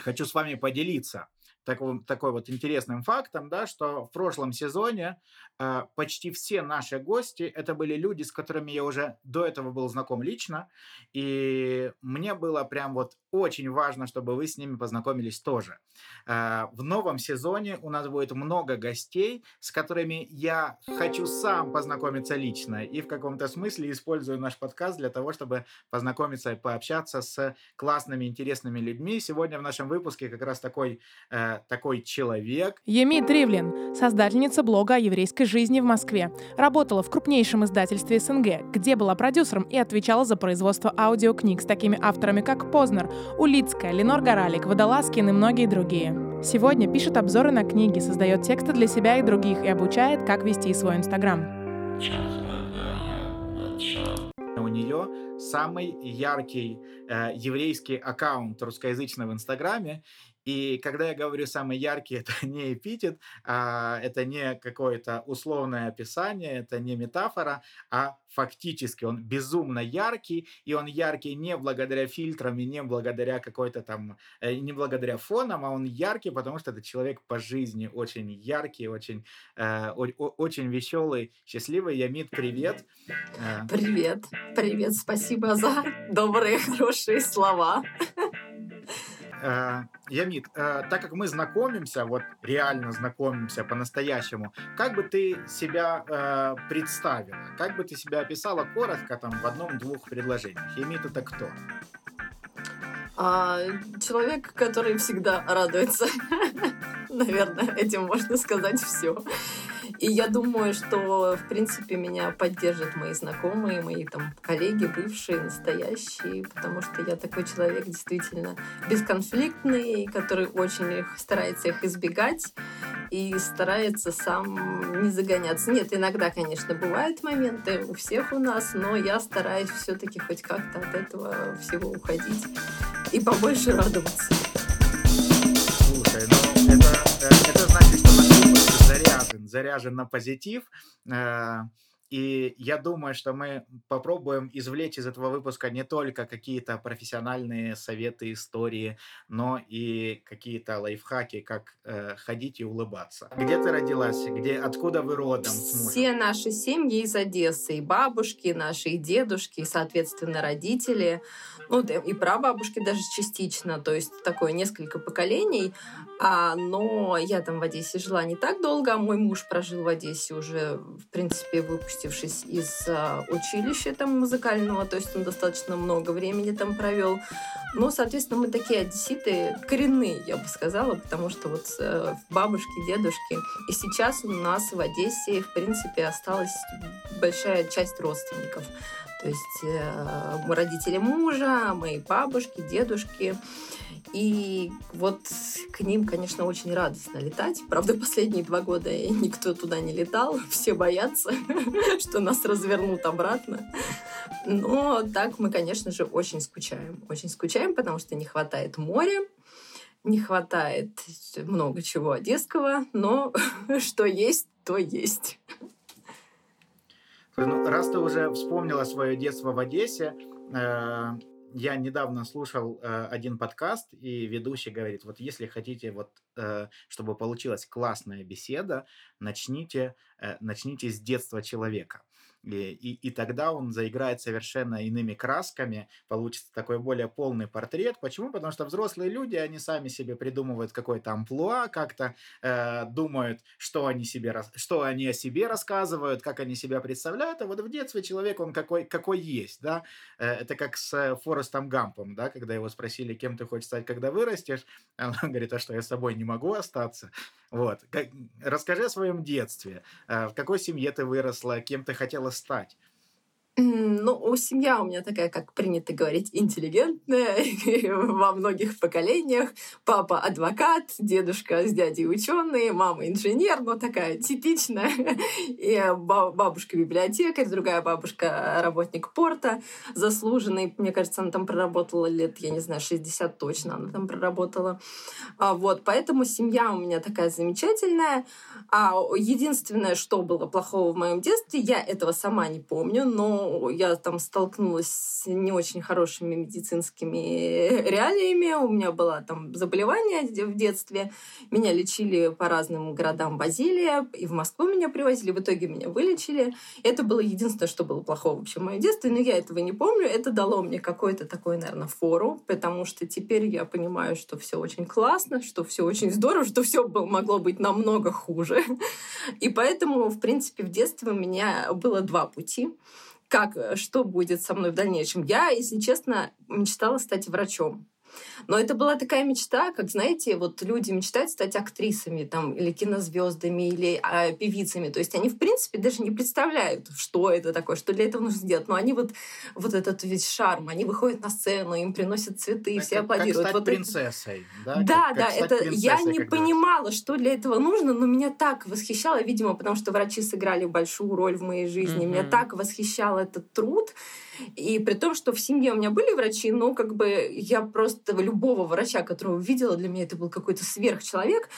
хочу с вами поделиться такой, такой вот интересным фактом, да, что в прошлом сезоне э, почти все наши гости это были люди, с которыми я уже до этого был знаком лично, и мне было прям вот очень важно, чтобы вы с ними познакомились тоже. Э, в новом сезоне у нас будет много гостей, с которыми я хочу сам познакомиться лично, и в каком-то смысле использую наш подкаст для того, чтобы познакомиться и пообщаться с классными, интересными людьми. Сегодня в нашем выпуске как раз такой э, такой человек. Еми Тривлин, создательница блога о еврейской жизни в Москве. Работала в крупнейшем издательстве СНГ, где была продюсером и отвечала за производство аудиокниг с такими авторами, как Познер, Улицкая, Ленор Горалик, Водолазкин и многие другие. Сегодня пишет обзоры на книги, создает тексты для себя и других и обучает, как вести свой Инстаграм. У нее самый яркий э, еврейский аккаунт русскоязычный в Инстаграме, и когда я говорю самый яркий, это не эпитет, а это не какое-то условное описание, это не метафора, а фактически он безумно яркий, и он яркий не благодаря фильтрам и не благодаря какой-то там, э, не благодаря фонам, а он яркий, потому что это человек по жизни очень яркий, очень, э, очень веселый, счастливый. Ямит, привет. Э. Привет, привет, спасибо за добрые, хорошие слова. Э, Ямит, э, так как мы знакомимся, вот реально знакомимся по-настоящему, как бы ты себя э, представила? Как бы ты себя описала коротко там в одном-двух предложениях? Ямит это кто? А, человек, который всегда радуется. Наверное, этим можно сказать все. И я думаю, что, в принципе, меня поддержат мои знакомые, мои там коллеги, бывшие, настоящие, потому что я такой человек действительно бесконфликтный, который очень старается их избегать и старается сам не загоняться. Нет, иногда, конечно, бывают моменты у всех у нас, но я стараюсь все-таки хоть как-то от этого всего уходить и побольше радоваться. Слушай, ну заряжен, на позитив. Э, и я думаю, что мы попробуем извлечь из этого выпуска не только какие-то профессиональные советы, истории, но и какие-то лайфхаки, как э, ходить и улыбаться. Где ты родилась? Где, откуда вы родом? Все наши семьи из Одессы, и бабушки наши, и дедушки, и, соответственно, родители, ну и прабабушки даже частично, то есть такое несколько поколений. А, но я там в Одессе жила не так долго, а мой муж прожил в Одессе уже, в принципе, выпустившись из а, училища там музыкального, то есть он достаточно много времени там провел. Ну, соответственно, мы такие одесситы коренные, я бы сказала, потому что вот э, бабушки, дедушки. И сейчас у нас в Одессе, в принципе, осталась большая часть родственников. То есть э, родители мужа, мои бабушки, дедушки. И вот к ним, конечно, очень радостно летать. Правда, последние два года никто туда не летал. Все боятся, что нас развернут обратно. Но так мы, конечно же, очень скучаем. Очень скучаем, потому что не хватает моря, не хватает много чего одесского, но что есть, то есть. Ну, раз ты уже вспомнила свое детство в Одессе, э, я недавно слушал э, один подкаст, и ведущий говорит, вот если хотите, вот, э, чтобы получилась классная беседа, начните, э, начните с детства человека. И, и, и тогда он заиграет совершенно иными красками, получится такой более полный портрет. Почему? Потому что взрослые люди, они сами себе придумывают какой-то амплуа, как-то э, думают, что они, себе, что они о себе рассказывают, как они себя представляют. А вот в детстве человек, он какой, какой есть, да. Э, это как с Форестом Гампом, да, когда его спросили, кем ты хочешь стать, когда вырастешь. Он говорит, а что, я с собой не могу остаться? Вот. Как, расскажи о своем детстве. Э, в какой семье ты выросла, кем ты хотела стать? Ну, семья у меня такая, как принято говорить, интеллигентная во многих поколениях. Папа адвокат, дедушка с дядей ученый, мама инженер, но такая типичная. И бабушка библиотекарь, другая бабушка работник порта, заслуженный. Мне кажется, она там проработала лет, я не знаю, 60 точно она там проработала. А вот, поэтому семья у меня такая замечательная. А единственное, что было плохого в моем детстве, я этого сама не помню, но ну, я там столкнулась с не очень хорошими медицинскими реалиями. У меня было там заболевание в детстве. Меня лечили по разным городам Базилия. И в Москву меня привозили. В итоге меня вылечили. Это было единственное, что было плохого вообще в моем детстве. Но я этого не помню. Это дало мне какой-то такой, наверное, фору. Потому что теперь я понимаю, что все очень классно, что все очень здорово, что все могло быть намного хуже. И поэтому, в принципе, в детстве у меня было два пути как, что будет со мной в дальнейшем. Я, если честно, мечтала стать врачом. Но это была такая мечта, как, знаете, вот люди мечтают стать актрисами там, или кинозвездами, или а, певицами. То есть они, в принципе, даже не представляют, что это такое, что для этого нужно сделать. Но они вот, вот этот весь шарм, они выходят на сцену, им приносят цветы, как, все аплодируют. Как стать вот принцессой, да? Да, как, да, как это я не понимала, что для этого нужно, но меня так восхищало, видимо, потому что врачи сыграли большую роль в моей жизни. Mm-hmm. Меня так восхищал этот труд. И при том, что в семье у меня были врачи, но как бы я просто любого врача, которого видела, для меня это был какой-то сверхчеловек.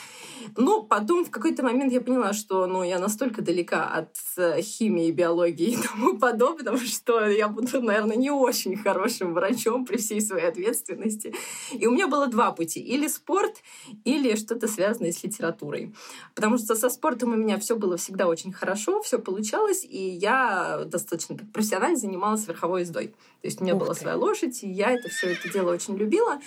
Но потом в какой-то момент я поняла, что ну, я настолько далека от э, химии, биологии и тому подобного, что я буду, наверное, не очень хорошим врачом при всей своей ответственности. И у меня было два пути. Или спорт, или что-то связанное с литературой. Потому что со спортом у меня все было всегда очень хорошо, все получалось, и я достаточно профессионально занималась верховой ездой. То есть у меня Ух была ты. своя лошадь, и я это все это дело очень любила.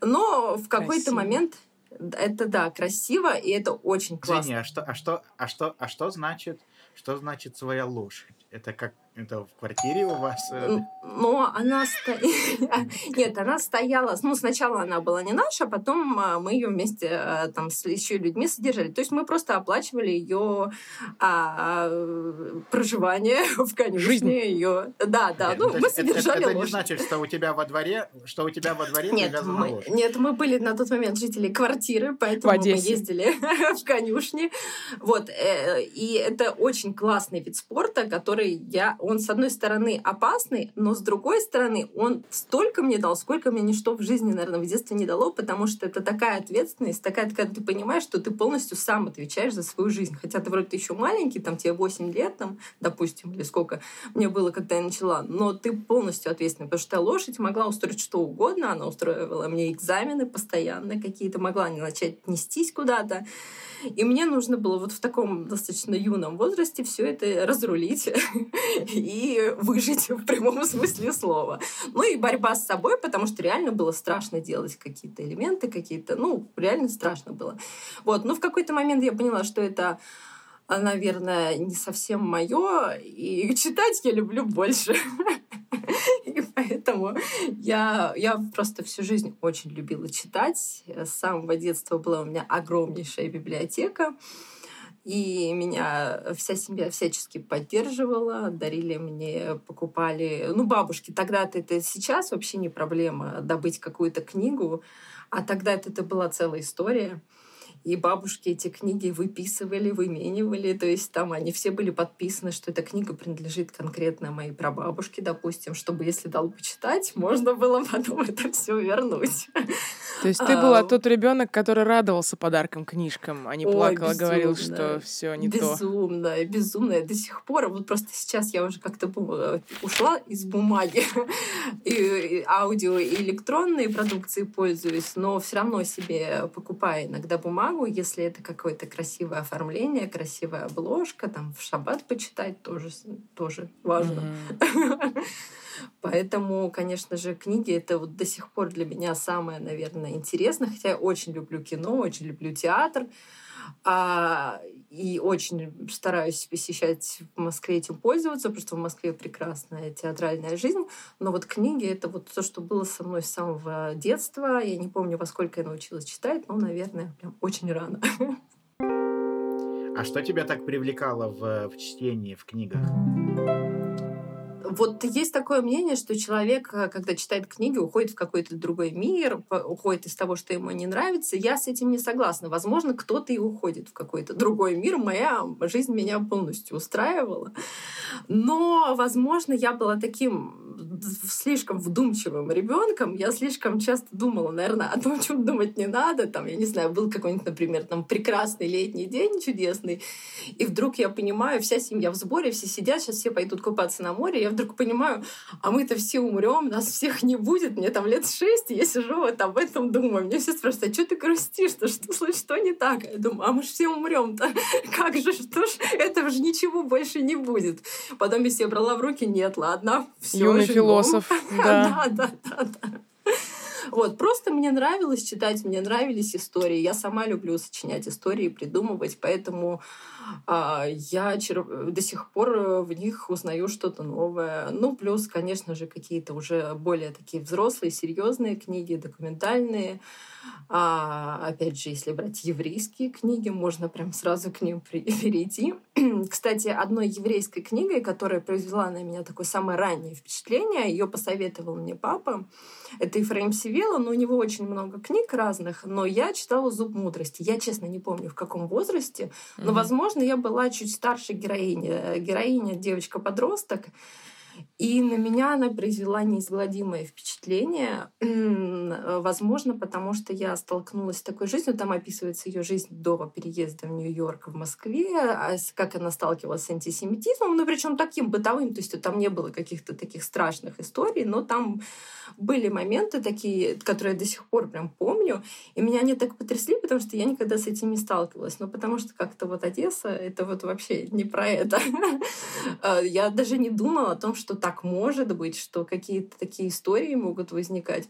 Но в какой-то момент это да, красиво, и это очень классно. Извини, а что, а что, а что, а что значит, что значит своя лошадь? Это как это в квартире у вас? Э, но она сто... Нет, она стояла... Ну, сначала она была не наша, потом а, мы ее вместе а, там с еще людьми содержали. То есть мы просто оплачивали ее а, проживание в конюшне. Ее... Да, да. Ну, мы содержали это, это не значит, что у тебя во дворе, что у тебя во дворе нет, мы, нет, мы были на тот момент жители квартиры, поэтому мы ездили в конюшне. Вот. Э, и это очень классный вид спорта, который я он, с одной стороны, опасный, но с другой стороны, он столько мне дал, сколько мне ничто в жизни, наверное, в детстве не дало, потому что это такая ответственность, такая, когда ты понимаешь, что ты полностью сам отвечаешь за свою жизнь. Хотя ты вроде еще маленький, там тебе 8 лет, там, допустим, или сколько мне было, когда я начала, но ты полностью ответственный, потому что лошадь могла устроить что угодно, она устроила мне экзамены постоянно какие-то, могла не начать нестись куда-то. И мне нужно было вот в таком достаточно юном возрасте все это разрулить и выжить в прямом смысле слова. Ну и борьба с собой, потому что реально было страшно делать какие-то элементы, какие-то, ну, реально страшно было. Вот, но в какой-то момент я поняла, что это наверное, не совсем мое, и читать я люблю больше. И поэтому я, я просто всю жизнь очень любила читать. С самого детства была у меня огромнейшая библиотека. И меня вся семья всячески поддерживала, дарили мне, покупали... Ну, бабушки, тогда-то это сейчас вообще не проблема добыть какую-то книгу, а тогда это, была целая история. И бабушки эти книги выписывали, выменивали. То есть там они все были подписаны, что эта книга принадлежит конкретно моей прабабушке, допустим, чтобы, если дал почитать, можно было потом это все вернуть. То есть ты была тот ребенок, который радовался подаркам книжкам, а не плакал, а говорил, что все не то. Безумно, безумно. До сих пор, вот просто сейчас я уже как-то ушла из бумаги и аудио и электронные продукции пользуюсь, но все равно себе покупаю иногда бумагу, бумагу, если это какое-то красивое оформление, красивая обложка, там в шаббат почитать тоже, тоже важно. Mm-hmm. Поэтому, конечно же, книги это вот до сих пор для меня самое, наверное, интересное. Хотя я очень люблю кино, очень люблю театр. А, и очень стараюсь посещать в Москве этим пользоваться, потому что в Москве прекрасная театральная жизнь. Но вот книги — это вот то, что было со мной с самого детства. Я не помню, во сколько я научилась читать, но, наверное, прям очень рано. А что тебя так привлекало в, в чтении, в книгах? Вот есть такое мнение, что человек, э, когда читает книги, уходит в какой-то другой мир, уходит из того, что ему не нравится. Я с этим не согласна. Возможно, кто-то и уходит в какой-то другой мир. Моя жизнь меня полностью устраивала. Но, возможно, я была таким слишком вдумчивым ребенком. Я слишком часто думала, наверное, о том, чем думать не надо. Там, я не знаю, был какой-нибудь, например, там прекрасный летний день чудесный, и вдруг я понимаю, вся семья в сборе, все сидят, сейчас все пойдут купаться на море, я вдруг понимаю, а мы-то все умрем, нас всех не будет, мне там лет шесть, и я сижу вот об этом думаю. Мне все спрашивают, а что ты грустишь, что, что, что не так? Я думаю, а мы же все умрем-то. Как же, что ж, этого же ничего больше не будет. Потом я себе брала в руки, нет, ладно, все, Юный философ, да. да, да, да. Вот, просто мне нравилось читать, мне нравились истории. Я сама люблю сочинять истории, придумывать, поэтому а, я до сих пор в них узнаю что-то новое. Ну, плюс, конечно же, какие-то уже более такие взрослые, серьезные книги, документальные. А, опять же, если брать еврейские книги, можно прям сразу к ним перейти. Кстати, одной еврейской книгой, которая произвела на меня такое самое раннее впечатление, ее посоветовал мне папа. Это Ефраим Сивела, но у него очень много книг разных, но я читала «Зуб мудрости». Я, честно, не помню, в каком возрасте, но, mm-hmm. возможно, я была чуть старше героини. Героиня девочка-подросток, и на меня она произвела неизгладимое впечатление. Возможно, потому что я столкнулась с такой жизнью. Там описывается ее жизнь до переезда в Нью-Йорк, в Москве, а как она сталкивалась с антисемитизмом, ну причем таким бытовым, то есть там не было каких-то таких страшных историй, но там были моменты такие, которые я до сих пор прям помню, и меня они так потрясли, потому что я никогда с этим не сталкивалась. Ну, потому что как-то вот Одесса — это вот вообще не про это. А, я даже не думала о том, что так может быть, что какие-то такие истории могут возникать.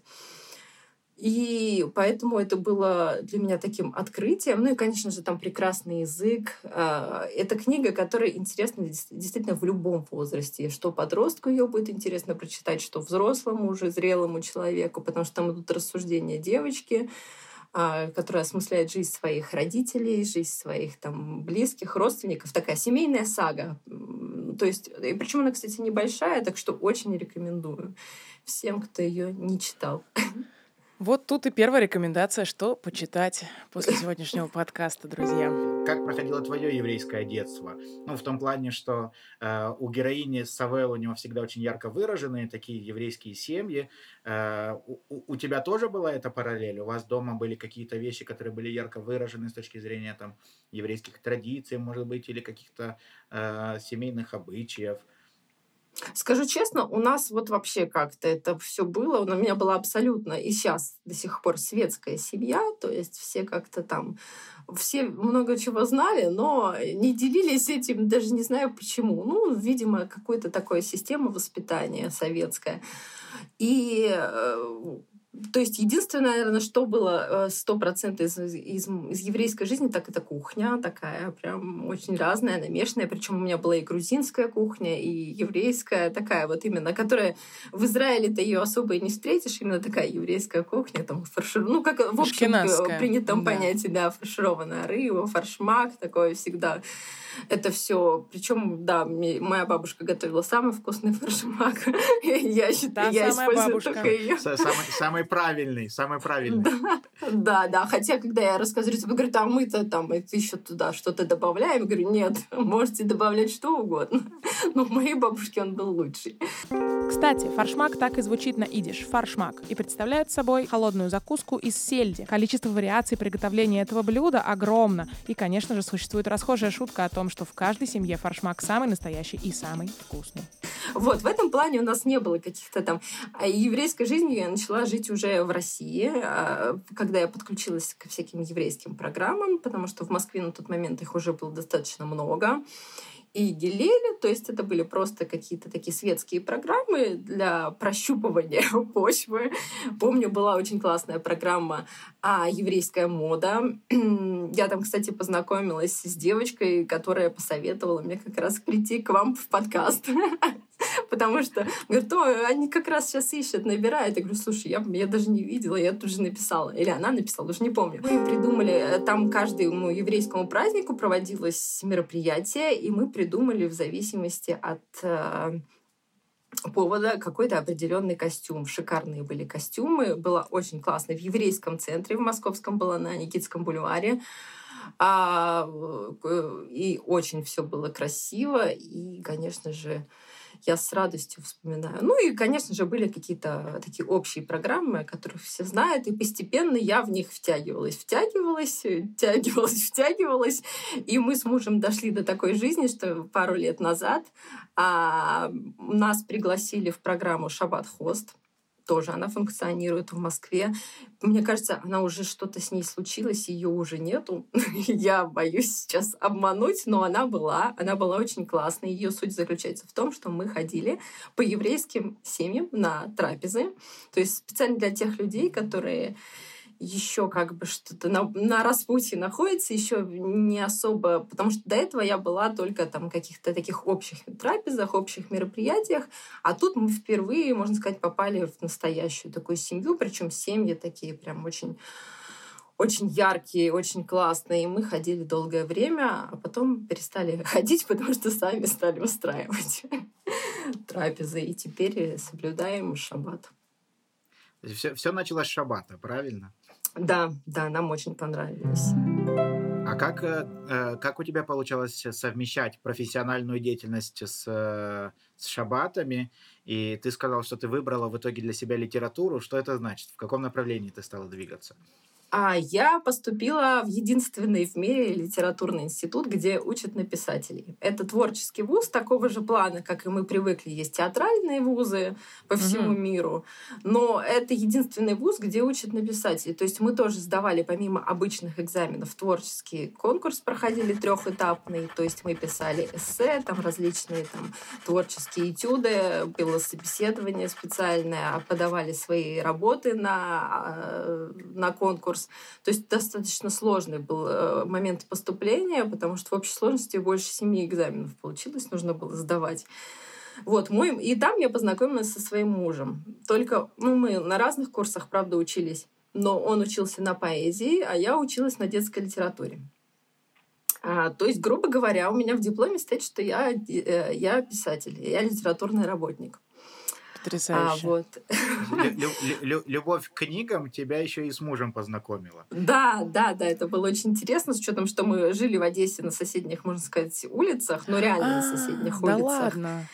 И поэтому это было для меня таким открытием. Ну и, конечно же, там прекрасный язык. А, это книга, которая интересна действительно в любом возрасте. Что подростку ее будет интересно прочитать, что взрослому, уже зрелому человеку, потому что там идут рассуждения девочки, которая осмысляет жизнь своих родителей, жизнь своих там близких, родственников. Такая семейная сага. То есть, и причем она, кстати, небольшая, так что очень рекомендую всем, кто ее не читал. Вот тут и первая рекомендация, что почитать после сегодняшнего подкаста, друзья. Как проходило твое еврейское детство? Ну, в том плане, что э, у героини Савел у него всегда очень ярко выраженные такие еврейские семьи. Э, у, у тебя тоже была эта параллель? У вас дома были какие-то вещи, которые были ярко выражены с точки зрения там еврейских традиций, может быть, или каких-то э, семейных обычаев? Скажу честно, у нас вот вообще как-то это все было. У меня была абсолютно и сейчас до сих пор светская семья, то есть все как-то там все много чего знали, но не делились этим, даже не знаю почему. Ну, видимо, какой-то такой система воспитания советская. И э, то есть единственное, наверное, что было э, сто процентов из, из, из еврейской жизни, так это кухня такая, прям очень разная, намешанная. Причем у меня была и грузинская кухня, и еврейская такая вот именно, которая в Израиле ты ее особо и не встретишь, именно такая еврейская кухня, там фаршир, ну как в общем принятом да. понятии, да, фаршированная рыба, фаршмак такое всегда это все. Причем, да, моя бабушка готовила самый вкусный фаршмак. я считаю, я использую только ее. Самый, самый правильный, самый правильный. Да, да. Хотя, когда я рассказываю, тебе говорят, а мы-то там еще туда что-то добавляем. Говорю, нет, можете добавлять что угодно. Но у моей бабушки он был лучший. Кстати, фаршмак так и звучит на идиш — фаршмак, и представляет собой холодную закуску из сельди. Количество вариаций приготовления этого блюда огромно. И, конечно же, существует расхожая шутка о том, что в каждой семье фаршмак самый настоящий и самый вкусный. Вот, в этом плане у нас не было каких-то там... А еврейской жизнью я начала жить уже в России, а, когда я подключилась ко всяким еврейским программам, потому что в Москве на тот момент их уже было достаточно много и Гелеле, то есть это были просто какие-то такие светские программы для прощупывания почвы. Помню, была очень классная программа а, «Еврейская мода». Я там, кстати, познакомилась с девочкой, которая посоветовала мне как раз прийти к вам в подкаст. Потому что, говорит, о, они как раз сейчас ищут, набирают. Я говорю, слушай, я, я даже не видела, я тут же написала. Или она написала, уже не помню. Мы придумали, э, там каждому еврейскому празднику проводилось мероприятие, и мы придумали в зависимости от э, повода какой-то определенный костюм. Шикарные были костюмы. Было очень классно. В еврейском центре, в московском было на Никитском бульваре. А, э, и очень все было красиво. И, конечно же, я с радостью вспоминаю. Ну и, конечно же, были какие-то такие общие программы, о которых все знают, и постепенно я в них втягивалась, втягивалась, втягивалась, втягивалась, и мы с мужем дошли до такой жизни, что пару лет назад а, нас пригласили в программу «Шаббат Хост», тоже она функционирует в Москве. Мне кажется, она уже что-то с ней случилось, ее уже нету. Я боюсь сейчас обмануть, но она была. Она была очень классной. Ее суть заключается в том, что мы ходили по еврейским семьям на трапезы. То есть специально для тех людей, которые еще как бы что-то на, на распутье находится, еще не особо, потому что до этого я была только там каких-то таких общих трапезах, общих мероприятиях, а тут мы впервые, можно сказать, попали в настоящую такую семью, причем семьи такие прям очень очень яркие, очень классные. И мы ходили долгое время, а потом перестали ходить, потому что сами стали устраивать трапезы. И теперь соблюдаем шаббат. Все, все началось с шаббата, правильно? Да, да, нам очень понравились. А как, э, э, как у тебя получалось совмещать профессиональную деятельность с, э, с шабатами? И ты сказал, что ты выбрала в итоге для себя литературу. Что это значит? В каком направлении ты стала двигаться? А я поступила в единственный в мире литературный институт, где учат на писателей. Это творческий вуз такого же плана, как и мы привыкли. Есть театральные вузы по всему угу. миру, но это единственный вуз, где учат на писателей. То есть мы тоже сдавали помимо обычных экзаменов творческий конкурс, проходили трехэтапный. То есть мы писали эссе, там различные там творческие этюды, было собеседование специальное, а подавали свои работы на, а, на конкурс курс. То есть достаточно сложный был э, момент поступления, потому что в общей сложности больше семи экзаменов получилось, нужно было сдавать. Вот, мой... И там я познакомилась со своим мужем. Только, ну, мы на разных курсах, правда, учились. Но он учился на поэзии, а я училась на детской литературе. А, то есть, грубо говоря, у меня в дипломе стоит, что я, э, я писатель, я литературный работник. Потрясающе. А, вот. Любовь к книгам тебя еще и с мужем познакомила. Да, да, да, это было очень интересно, с учетом, что мы жили в Одессе на соседних, можно сказать, улицах, но реально на соседних а, улицах. Да ладно.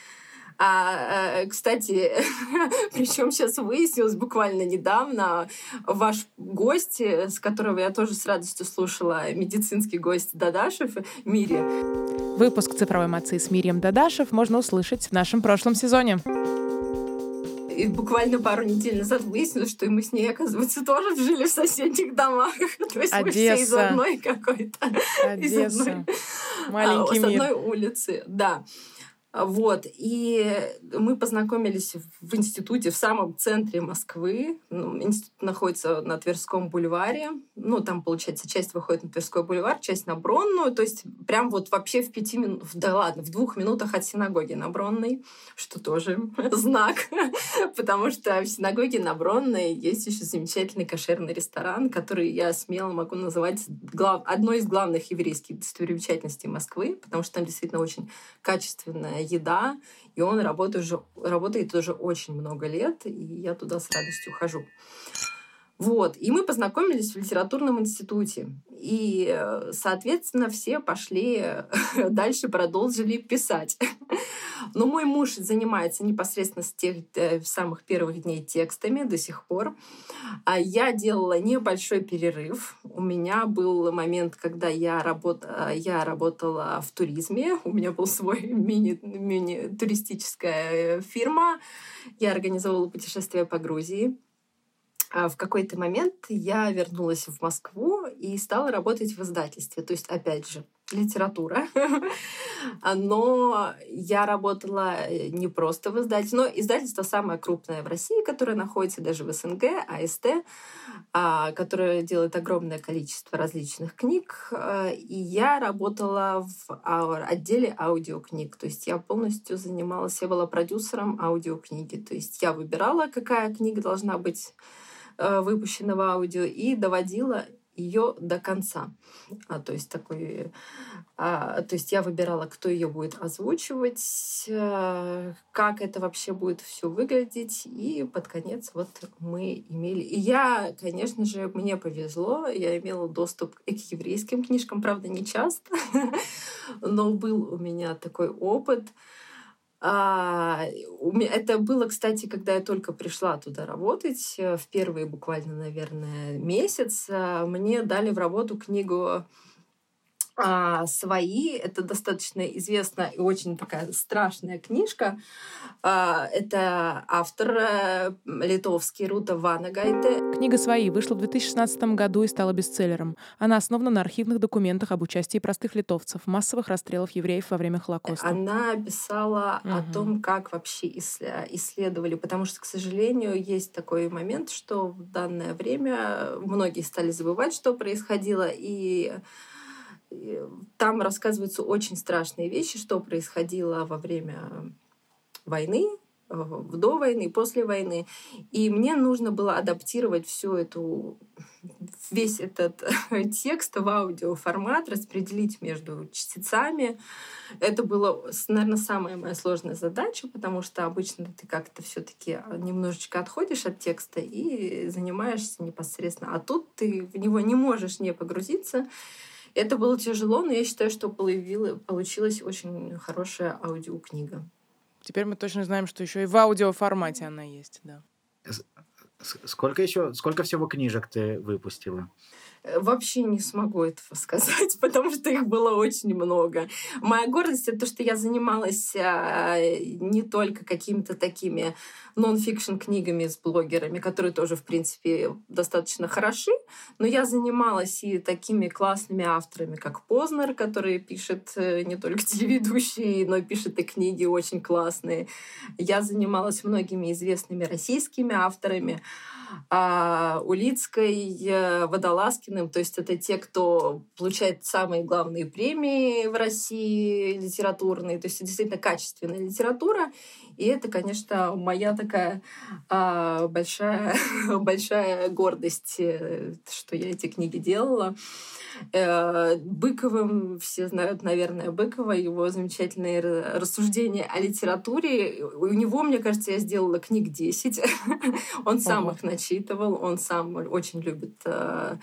А, кстати, причем сейчас выяснилось буквально недавно, ваш гость, с которого я тоже с радостью слушала, медицинский гость Дадашев, Мири. Выпуск «Цифровой мацы» с Мирием Дадашев можно услышать в нашем прошлом сезоне и буквально пару недель назад выяснилось, что и мы с ней, оказывается, тоже жили в соседних домах. То есть Одесса. мы все из одной какой-то... Одесса. Из одной, Маленький а, мир. С одной улицы, да. Вот. И мы познакомились в институте в самом центре Москвы. Ну, институт находится на Тверском бульваре. Ну, там, получается, часть выходит на Тверской бульвар, часть на Бронную. То есть прям вот вообще в пяти минутах, да ладно, в двух минутах от синагоги на Бронной, что тоже знак. Потому что в синагоге на Бронной есть еще замечательный кошерный ресторан, который я смело могу называть глав... одной из главных еврейских достопримечательностей Москвы, потому что там действительно очень качественная еда, и он работает уже, работает уже очень много лет, и я туда с радостью хожу. Вот. И мы познакомились в литературном институте. И, соответственно, все пошли дальше, продолжили писать. Но мой муж занимается непосредственно с тех э, самых первых дней текстами до сих пор. А я делала небольшой перерыв. У меня был момент, когда я, работ... я работала в туризме. У меня был свой мини... мини-туристическая фирма. Я организовывала путешествия по Грузии. А в какой-то момент я вернулась в Москву и стала работать в издательстве. То есть, опять же, литература. Но я работала э, не просто в издательстве, но издательство самое крупное в России, которое находится даже в СНГ, АСТ, а, которое делает огромное количество различных книг. Э, и я работала в отделе аудиокниг. То есть я полностью занималась, я была продюсером аудиокниги. То есть я выбирала, какая книга должна быть Э, выпущенного аудио и доводила ее до конца. А, то есть такой, а, то есть я выбирала, кто ее будет озвучивать, а, как это вообще будет все выглядеть, и под конец вот мы имели. И я, конечно же, мне повезло, я имела доступ к еврейским книжкам, правда, не часто, но был у меня такой опыт А, это было, кстати, когда я только пришла туда работать, э, в первые буквально, наверное, месяц, а, мне дали в работу книгу а, свои. Это достаточно известная и очень такая страшная книжка. А, это автор а, литовский Рута Ванагайте. Книга «Свои» вышла в 2016 году и стала бестселлером. Она основана на архивных документах об участии простых литовцев в массовых расстрелах евреев во время Холокоста. Она писала угу. о том, как вообще исследовали, потому что, к сожалению, есть такой момент, что в данное время многие стали забывать, что происходило, и там рассказываются очень страшные вещи, что происходило во время войны, в до войны, после войны. И мне нужно было адаптировать всю эту весь этот текст в аудиоформат, распределить между частицами. Это было, наверное, самая моя сложная задача, потому что обычно ты как-то все-таки немножечко отходишь от текста и занимаешься непосредственно. А тут ты в него не можешь не погрузиться. Это было тяжело, но я считаю, что получилась очень хорошая аудиокнига. Теперь мы точно знаем, что еще и в аудиоформате она есть, да. Сколько еще, сколько всего книжек ты выпустила? Э, вообще не смогу этого сказать, потому что их было очень много. Моя гордость — это то, что я занималась а, не только какими-то такими нон-фикшн книгами с блогерами, которые тоже, в принципе, достаточно хороши, но я занималась и такими классными авторами, как Познер, который пишет э, не только телеведущие, но пишет и книги очень классные. Я занималась многими известными российскими авторами а, Улицкой, э, Водолазкиным. То есть это те, кто получает самые главные премии в России литературные. То есть это действительно качественная литература. И это, конечно, моя такая а, большая, большая гордость, э, что я эти книги делала. Э, Быковым, все знают, наверное, Быкова, его замечательные рассуждения о литературе. У него, мне кажется, я сделала книг 10. он сам их начитывал, он сам очень любит э,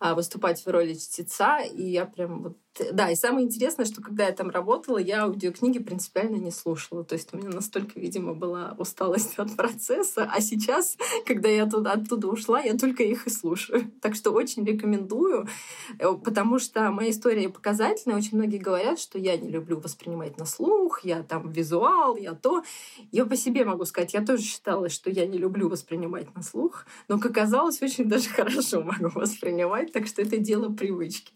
а, выступать в роли чтеца, и я прям вот да, и самое интересное, что когда я там работала, я аудиокниги принципиально не слушала. То есть у меня настолько, видимо, была усталость от процесса. А сейчас, когда я туда, оттуда ушла, я только их и слушаю. Так что очень рекомендую, э, потому что моя история показательная. Очень многие говорят, что я не люблю воспринимать на слух, я там визуал, я то. Я по себе могу сказать, я тоже считала, что я не люблю воспринимать на слух, но, как оказалось, очень даже хорошо могу воспринимать, так что это дело привычки.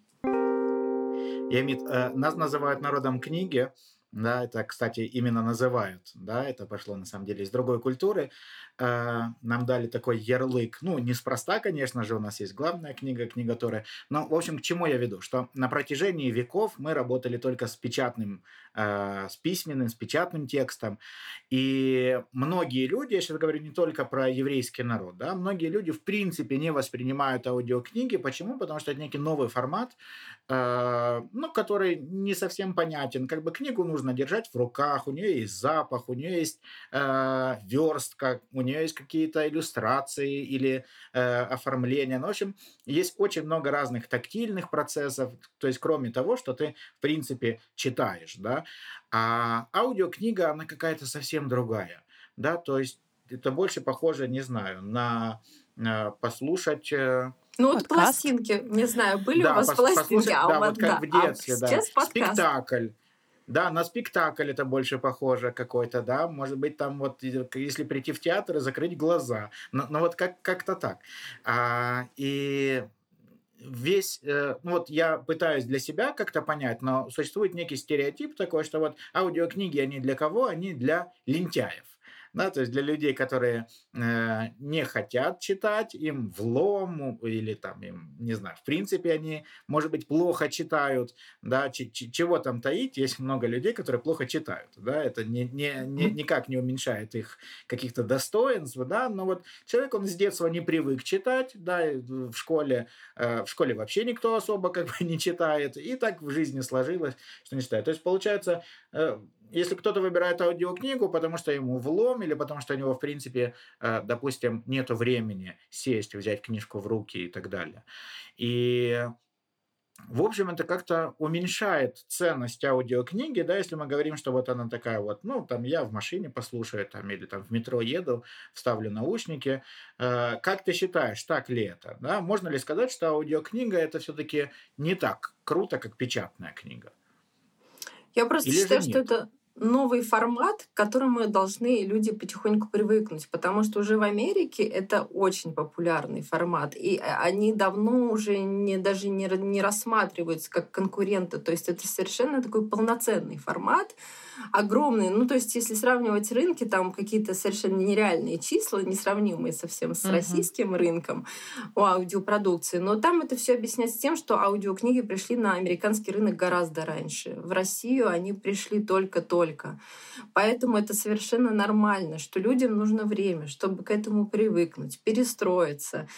Я имею, э, нас называют народом книги, да, это, кстати, именно называют, да, это пошло на самом деле из другой культуры. Э, нам дали такой ярлык, ну, неспроста, конечно же, у нас есть главная книга, книга Торы, но, в общем, к чему я веду, что на протяжении веков мы работали только с печатным, с письменным, с печатным текстом, и многие люди, я сейчас говорю не только про еврейский народ, да, многие люди, в принципе, не воспринимают аудиокниги, почему? Потому что это некий новый формат, э, ну, который не совсем понятен, как бы книгу нужно держать в руках, у нее есть запах, у нее есть верстка, у нее есть какие-то иллюстрации или э, оформления. Ну, в общем, есть очень много разных тактильных процессов, то есть кроме того, что ты, в принципе, читаешь, да. А аудиокнига, она какая-то совсем другая, да, то есть это больше похоже, не знаю, на, на послушать... Э, ну вот пластинки, не знаю, были да, у вас пос, пластинки, а да, вот как да. в детстве, а да. Спектакль. Да, на спектакль это больше похоже какой-то, да, может быть, там вот, если прийти в театр и закрыть глаза, но, но вот как- как-то так. А, и весь, э, ну вот я пытаюсь для себя как-то понять, но существует некий стереотип такой, что вот аудиокниги, они для кого? Они для лентяев да, то есть для людей, которые э, не хотят читать, им влом или там им, не знаю, в принципе они, может быть, плохо читают, да, ч- ч- чего там таить, есть много людей, которые плохо читают, да, это не, не, не, никак не уменьшает их каких-то достоинств, да, но вот человек, он с детства не привык читать, да, в школе, э, в школе вообще никто особо как бы не читает, и так в жизни сложилось, что не читает. То есть получается, э, если кто-то выбирает аудиокнигу, потому что ему влом, или потому что у него, в принципе, э, допустим, нет времени сесть, взять книжку в руки и так далее. И в общем, это как-то уменьшает ценность аудиокниги, да, если мы говорим, что вот она такая вот, ну, там я в машине послушаю, там, или там в метро еду, вставлю наушники. Э, как ты считаешь, так ли это? Да? Можно ли сказать, что аудиокнига это все-таки не так круто, как печатная книга? Я просто Или считаю, что это новый формат, к которому должны люди потихоньку привыкнуть, потому что уже в Америке это очень популярный формат, и они давно уже не, даже не, не рассматриваются как конкуренты, то есть это совершенно такой полноценный формат, огромный, ну то есть если сравнивать рынки, там какие-то совершенно нереальные числа, несравнимые совсем с uh-huh. российским рынком у аудиопродукции, но там это все объясняется тем, что аудиокниги пришли на американский рынок гораздо раньше. В Россию они пришли только-только только. Поэтому это совершенно нормально, что людям нужно время, чтобы к этому привыкнуть, перестроиться,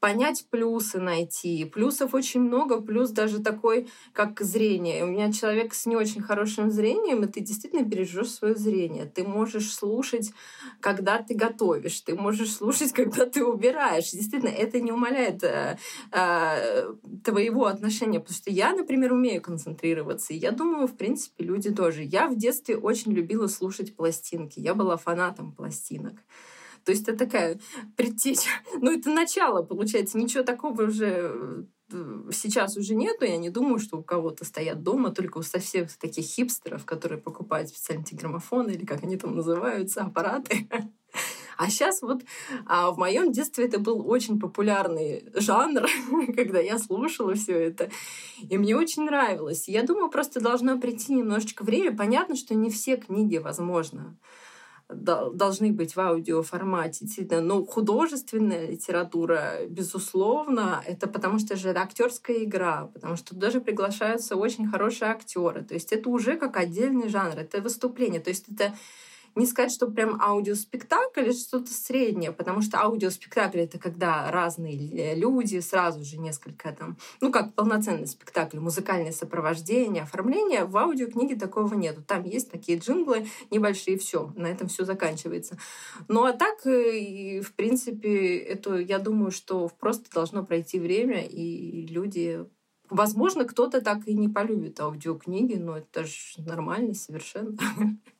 понять плюсы найти. Плюсов очень много, плюс даже такой, как зрение. У меня человек с не очень хорошим зрением, и ты действительно бережешь свое зрение. Ты можешь слушать, когда ты готовишь, ты можешь слушать, когда ты убираешь. Действительно, это не умаляет э, э, твоего отношения, потому что я, например, умею концентрироваться, и я думаю, в принципе, люди тоже. Я в детстве очень любила слушать пластинки. Я была фанатом пластинок. То есть это такая предтеча. Ну, это начало, получается. Ничего такого уже э, сейчас уже нету. Я не думаю, что у кого-то стоят дома, только у совсем таких хипстеров, которые покупают специальные граммофоны или как они там называются, аппараты. А сейчас вот а в моем детстве это был очень популярный жанр, когда я слушала все это. И мне очень нравилось. Я думаю, просто должно прийти немножечко время. Понятно, что не все книги возможно должны быть в аудиоформате. Но художественная литература, безусловно, это потому что же это актерская игра, потому что даже приглашаются очень хорошие актеры. То есть это уже как отдельный жанр, это выступление. То есть это не сказать, что прям аудиоспектакль или что-то среднее, потому что аудиоспектакль — это когда разные люди, сразу же несколько там, ну, как полноценный спектакль, музыкальное сопровождение, оформление. В аудиокниге такого нету. Там есть такие джинглы небольшие, все, на этом все заканчивается. Ну, а так, э, в принципе, это, я думаю, что просто должно пройти время, и люди Возможно, кто-то так и не полюбит аудиокниги, но это же нормально совершенно.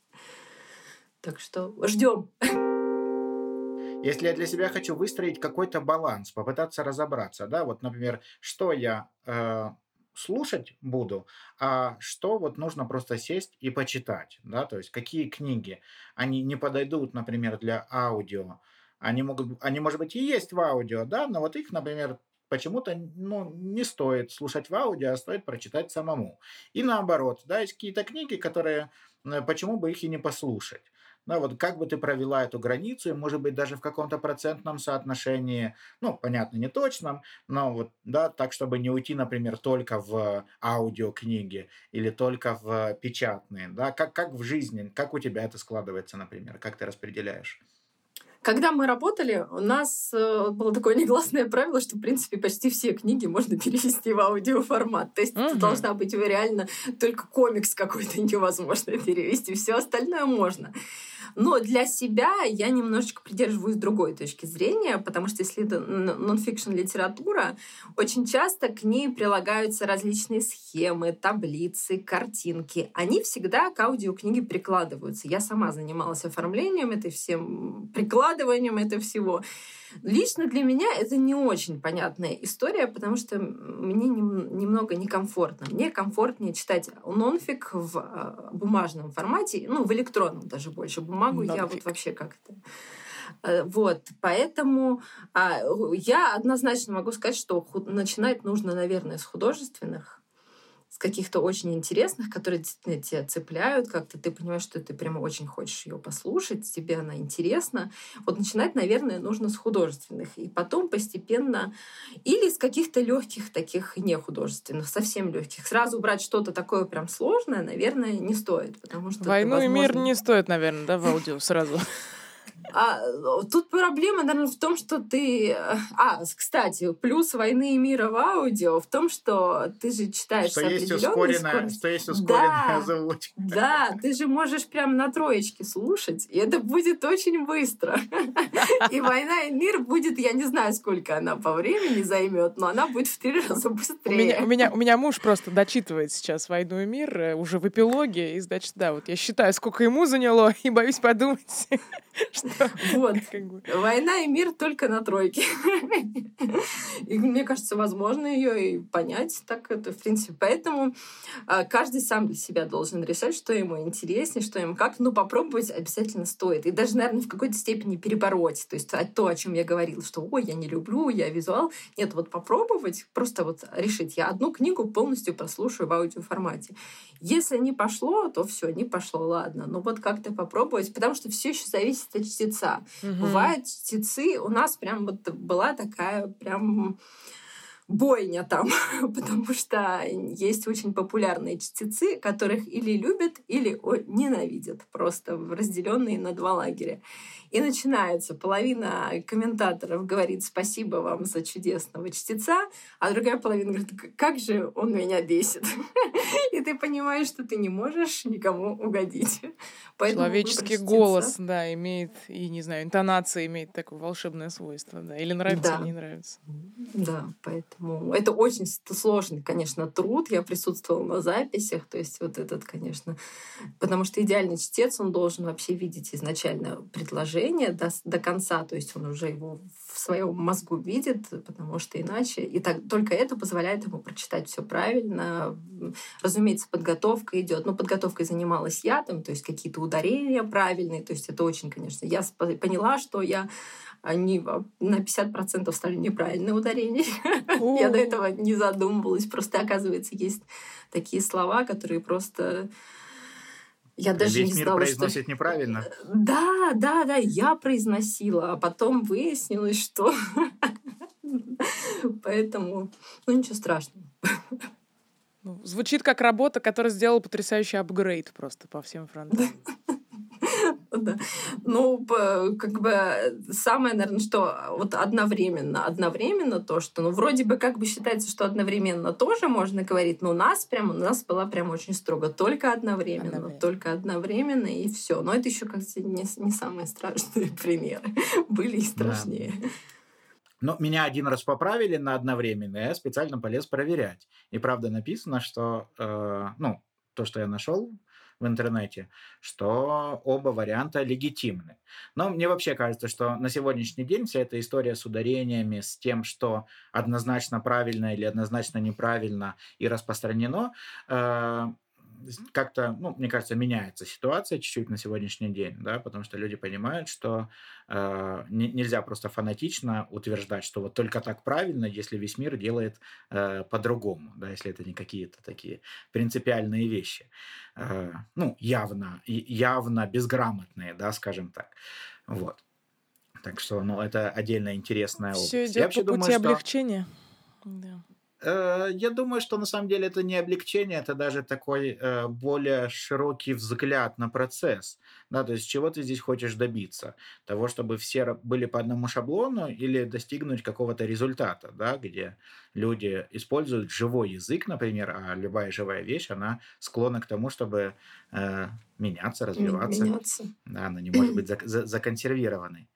Так что ждем. Если я для себя хочу выстроить какой-то баланс, попытаться разобраться, да, вот, например, что я э, слушать буду, а что вот нужно просто сесть и почитать, да, то есть какие книги, они не подойдут, например, для аудио, они могут, они, может быть, и есть в аудио, да, но вот их, например, почему-то ну, не стоит слушать в аудио, а стоит прочитать самому. И наоборот, да, есть какие-то книги, которые, э, почему бы их и не послушать. Да, вот как бы ты провела эту границу, и, может быть, даже в каком-то процентном соотношении, ну, понятно, не точном, но вот, да, так, чтобы не уйти, например, только в аудиокниги или только в печатные, да, как, как в жизни, как у тебя это складывается, например, как ты распределяешь? Когда мы работали, у нас э, было такое негласное правило, что, в принципе, почти все книги можно перевести в аудиоформат. То есть угу. это должна быть реально только комикс какой-то невозможно перевести. Все остальное можно. Но для себя я немножечко придерживаюсь другой точки зрения, потому что если это нон-фикшн литература, очень часто к ней прилагаются различные схемы, таблицы, картинки. Они всегда к аудиокниге прикладываются. Я сама занималась оформлением этой всем, прикладыванием этого всего. Лично для меня это не очень понятная история, потому что мне немного некомфортно. Мне комфортнее читать нонфик в а, бумажном формате, ну, в электронном даже больше. Бумагу Нонфик. я вот вообще как-то... Э, вот, поэтому а, я однозначно могу сказать, что начинать нужно, наверное, с художественных каких-то очень интересных, которые действительно тебя цепляют, как-то ты понимаешь, что ты прямо очень хочешь ее послушать, тебе она интересна. Вот начинать, наверное, нужно с художественных, и потом постепенно или с каких-то легких таких нехудожественных, совсем легких. Сразу брать что-то такое прям сложное, наверное, не стоит, потому что войну возможно... и мир не стоит, наверное, да, в аудио сразу. А, тут проблема, наверное, в том, что ты... А, кстати, плюс «Войны и мира» в аудио в том, что ты же читаешь что есть ускоренная, Что есть ускоренная да, озвучка. Да, ты же можешь прям на троечке слушать, и это будет очень быстро. И «Война и мир» будет, я не знаю, сколько она по времени займет, но она будет в три раза быстрее. У меня, у меня, у меня муж просто дочитывает сейчас «Войну и мир» э, уже в эпилоге, и, значит, да, вот я считаю, сколько ему заняло, и боюсь подумать, что Вот. Война и мир только на тройке. И мне кажется, возможно ее и понять так это, в принципе. Поэтому а, каждый сам для себя должен решать, что ему интереснее, что ему как. Ну, попробовать обязательно стоит. И даже, наверное, в какой-то степени перебороть. То есть то, о чем я говорила, что ой, я не люблю, я визуал. Нет, вот попробовать, просто вот решить. Я одну книгу полностью прослушаю в аудиоформате. Если не пошло, то все, не пошло, ладно. Но вот как-то попробовать, потому что все еще зависит от чтеца. Угу. Бывают чтецы, у нас прям вот была такая прям бойня там, потому что есть очень популярные чтецы, которых или любят, или ненавидят, просто разделенные на два лагеря. И начинается. Половина комментаторов говорит спасибо вам за чудесного чтеца, а другая половина говорит, как же он меня бесит. И ты понимаешь, что ты не можешь никому угодить. Поэтому Человеческий голос, да, имеет, и, не знаю, интонация имеет такое волшебное свойство, да, или нравится, да. или не нравится. Да, поэтому это очень сложный, конечно, труд. Я присутствовала на записях, то есть вот этот, конечно, потому что идеальный чтец, он должен вообще видеть изначально предложение до, до конца, то есть он уже его в своем мозгу видит, потому что иначе, и так, только это позволяет ему прочитать все правильно. Разумеется, подготовка идет. Но подготовкой занималась я, там, то есть какие-то ударения правильные, то есть это очень, конечно. Я поняла, что я они на 50% стали неправильные ударения. Я до этого не задумывалась. Просто, оказывается, есть такие слова, которые просто... Я даже Весь не знала, мир произносит что... неправильно. Да, да, да, я произносила, а потом выяснилось, что... Поэтому, ну ничего страшного. Ну, звучит как работа, которая сделала потрясающий апгрейд просто по всем фронтам. Да. Ну, как бы самое, наверное, что вот одновременно, одновременно то, что, ну, вроде бы как бы считается, что одновременно тоже можно говорить, но у нас прям, у нас была прям очень строго, только одновременно, одновременно. только одновременно и все. Но это еще, как не, не самые страшные примеры, были и страшнее. Да. Но меня один раз поправили на одновременно, я специально полез проверять. И правда написано, что, э, ну, то, что я нашел в интернете, что оба варианта легитимны. Но мне вообще кажется, что на сегодняшний день вся эта история с ударениями, с тем, что однозначно правильно или однозначно неправильно и распространено, э, как-то, ну, мне кажется, меняется ситуация чуть-чуть на сегодняшний день, да, потому что люди понимают, что э, не, нельзя просто фанатично утверждать, что вот только так правильно, если весь мир делает э, по-другому, да, если это не какие-то такие принципиальные вещи, э, ну, явно, явно безграмотные, да, скажем так, вот. Так что, ну, это отдельно интересная область. Все идет по пути думаю, облегчения. Что... Да. Э, я думаю, что на самом деле это не облегчение, это даже такой э, более широкий взгляд на процесс. Да, то есть чего ты здесь хочешь добиться? Того, чтобы все были по одному шаблону или достигнуть какого-то результата, да, где люди используют живой язык, например, а любая живая вещь, она склонна к тому, чтобы э, меняться, развиваться. Меняться. Да, она не может быть законсервированной.